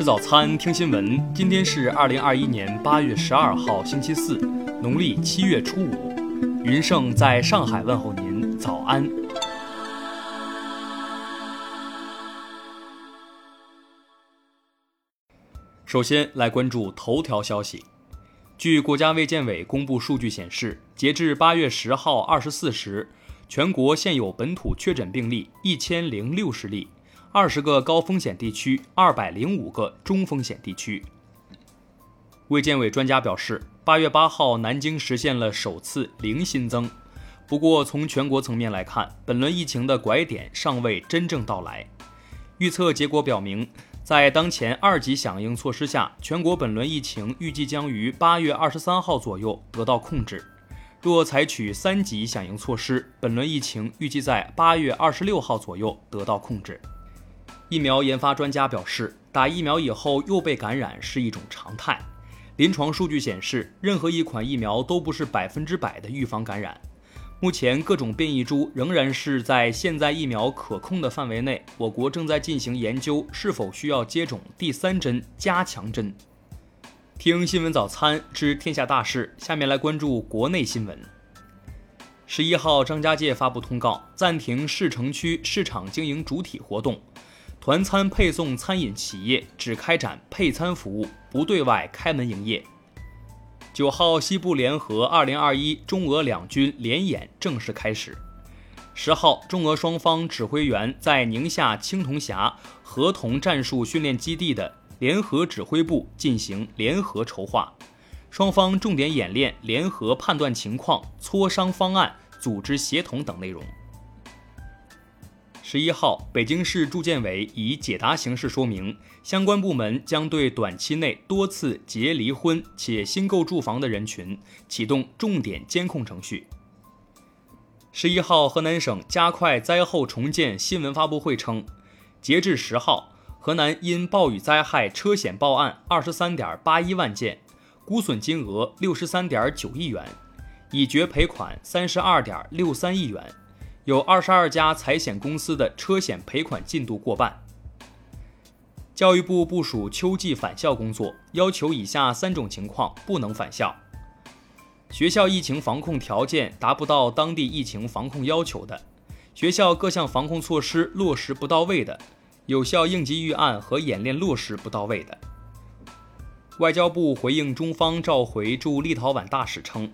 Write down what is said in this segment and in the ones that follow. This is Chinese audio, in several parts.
吃早餐，听新闻。今天是二零二一年八月十二号，星期四，农历七月初五。云盛在上海问候您，早安。首先来关注头条消息。据国家卫健委公布数据显示，截至八月十号二十四时，全国现有本土确诊病例一千零六十例。二十个高风险地区，二百零五个中风险地区。卫健委专家表示，八月八号南京实现了首次零新增。不过，从全国层面来看，本轮疫情的拐点尚未真正到来。预测结果表明，在当前二级响应措施下，全国本轮疫情预计将于八月二十三号左右得到控制。若采取三级响应措施，本轮疫情预计在八月二十六号左右得到控制。疫苗研发专家表示，打疫苗以后又被感染是一种常态。临床数据显示，任何一款疫苗都不是百分之百的预防感染。目前各种变异株仍然是在现在疫苗可控的范围内。我国正在进行研究，是否需要接种第三针加强针。听新闻早餐知天下大事，下面来关注国内新闻。十一号，张家界发布通告，暂停市城区市场经营主体活动。团餐配送餐饮企业只开展配餐服务，不对外开门营业。九号，西部联合二零二一中俄两军联演正式开始。十号，中俄双方指挥员在宁夏青铜峡合同战术训练基地的联合指挥部进行联合筹划，双方重点演练联合判断情况、磋商方案、组织协同等内容。十一号，北京市住建委以解答形式说明，相关部门将对短期内多次结离婚且新购住房的人群启动重点监控程序。十一号，河南省加快灾后重建新闻发布会称，截至十号，河南因暴雨灾害车险报案二十三点八一万件，估损金额六十三点九亿元，已决赔款三十二点六三亿元。有二十二家财险公司的车险赔款进度过半。教育部部署秋季返校工作，要求以下三种情况不能返校：学校疫情防控条件达不到当地疫情防控要求的；学校各项防控措施落实不到位的；有效应急预案和演练落实不到位的。外交部回应中方召回驻立陶宛大使称，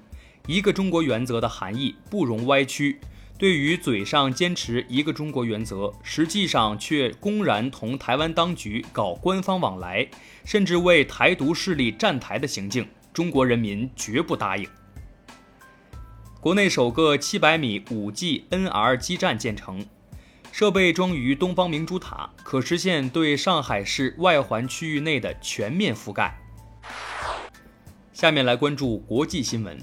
一个中国原则的含义不容歪曲。对于嘴上坚持一个中国原则，实际上却公然同台湾当局搞官方往来，甚至为台独势力站台的行径，中国人民绝不答应。国内首个七百米五 G NR 基站建成，设备装于东方明珠塔，可实现对上海市外环区域内的全面覆盖。下面来关注国际新闻，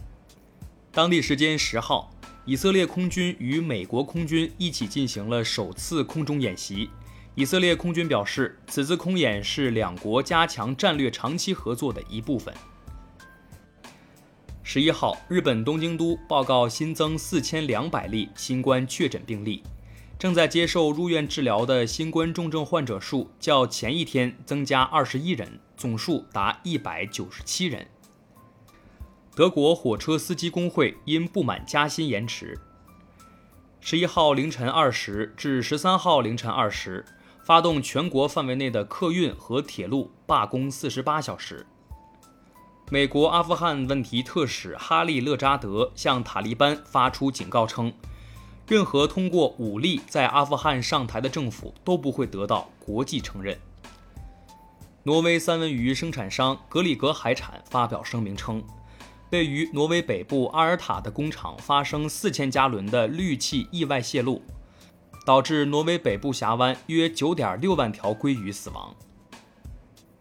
当地时间十号。以色列空军与美国空军一起进行了首次空中演习。以色列空军表示，此次空演是两国加强战略长期合作的一部分。十一号，日本东京都报告新增四千两百例新冠确诊病例，正在接受入院治疗的新冠重症患者数较前一天增加二十一人，总数达一百九十七人。德国火车司机工会因不满加薪延迟，十一号凌晨二时至十三号凌晨二时，发动全国范围内的客运和铁路罢工四十八小时。美国阿富汗问题特使哈利勒扎德向塔利班发出警告称，任何通过武力在阿富汗上台的政府都不会得到国际承认。挪威三文鱼生产商格里格海产发表声明称。位于挪威北部阿尔塔的工厂发生四千加仑的氯气意外泄露，导致挪威北部峡湾约九点六万条鲑鱼死亡。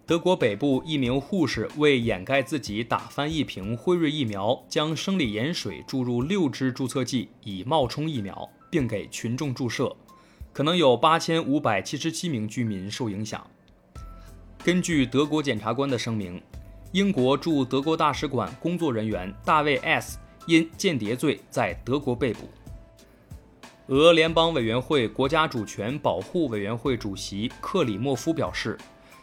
德国北部一名护士为掩盖自己打翻一瓶辉瑞疫苗，将生理盐水注入六支注册剂以冒充疫苗，并给群众注射，可能有八千五百七十七名居民受影响。根据德国检察官的声明。英国驻德国大使馆工作人员大卫 ·S 因间谍罪在德国被捕。俄联邦委员会国家主权保护委员会主席克里莫夫表示，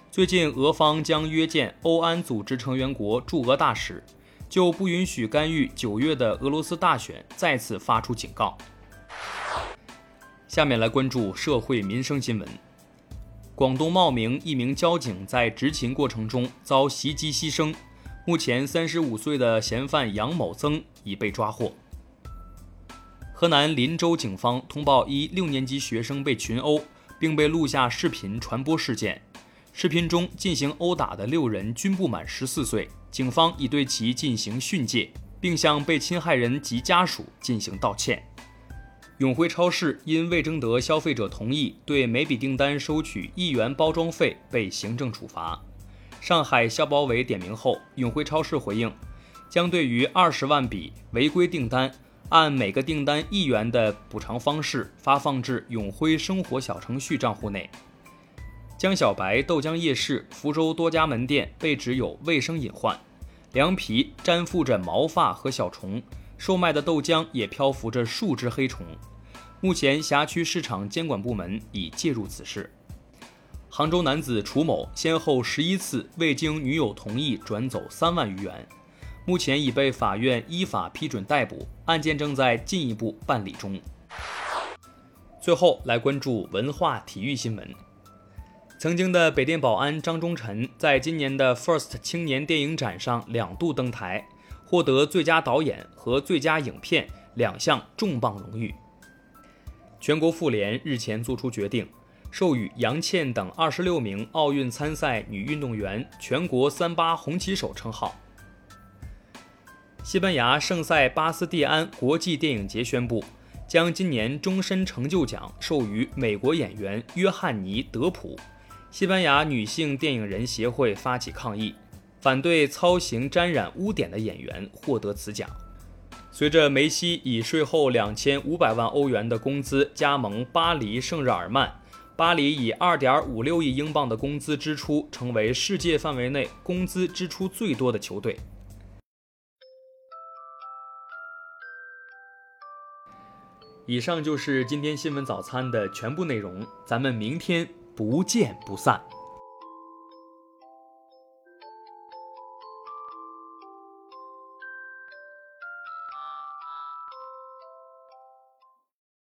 最近俄方将约见欧安组织成员国驻俄大使，就不允许干预九月的俄罗斯大选再次发出警告。下面来关注社会民生新闻。广东茂名一名交警在执勤过程中遭袭击牺牲，目前三十五岁的嫌犯杨某增已被抓获。河南林州警方通报一六年级学生被群殴，并被录下视频传播事件。视频中进行殴打的六人均不满十四岁，警方已对其进行训诫，并向被侵害人及家属进行道歉。永辉超市因未征得消费者同意，对每笔订单收取一元包装费，被行政处罚。上海消保委点名后，永辉超市回应，将对于二十万笔违规订单，按每个订单一元的补偿方式发放至永辉生活小程序账户内。江小白豆浆夜市福州多家门店被指有卫生隐患，凉皮粘附着毛发和小虫。售卖的豆浆也漂浮着数只黑虫，目前辖区市场监管部门已介入此事。杭州男子楚某先后十一次未经女友同意转走三万余元，目前已被法院依法批准逮捕，案件正在进一步办理中。最后来关注文化体育新闻，曾经的北电保安张忠臣在今年的 FIRST 青年电影展上两度登台。获得最佳导演和最佳影片两项重磅荣誉。全国妇联日前作出决定，授予杨倩等二十六名奥运参赛女运动员“全国三八红旗手”称号。西班牙圣塞巴斯蒂安国际电影节宣布，将今年终身成就奖授予美国演员约翰尼·德普。西班牙女性电影人协会发起抗议。反对操行沾染污点的演员获得此奖。随着梅西以税后两千五百万欧元的工资加盟巴黎圣日耳曼，巴黎以二点五六亿英镑的工资支出成为世界范围内工资支出最多的球队。以上就是今天新闻早餐的全部内容，咱们明天不见不散。